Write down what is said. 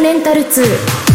メンタル2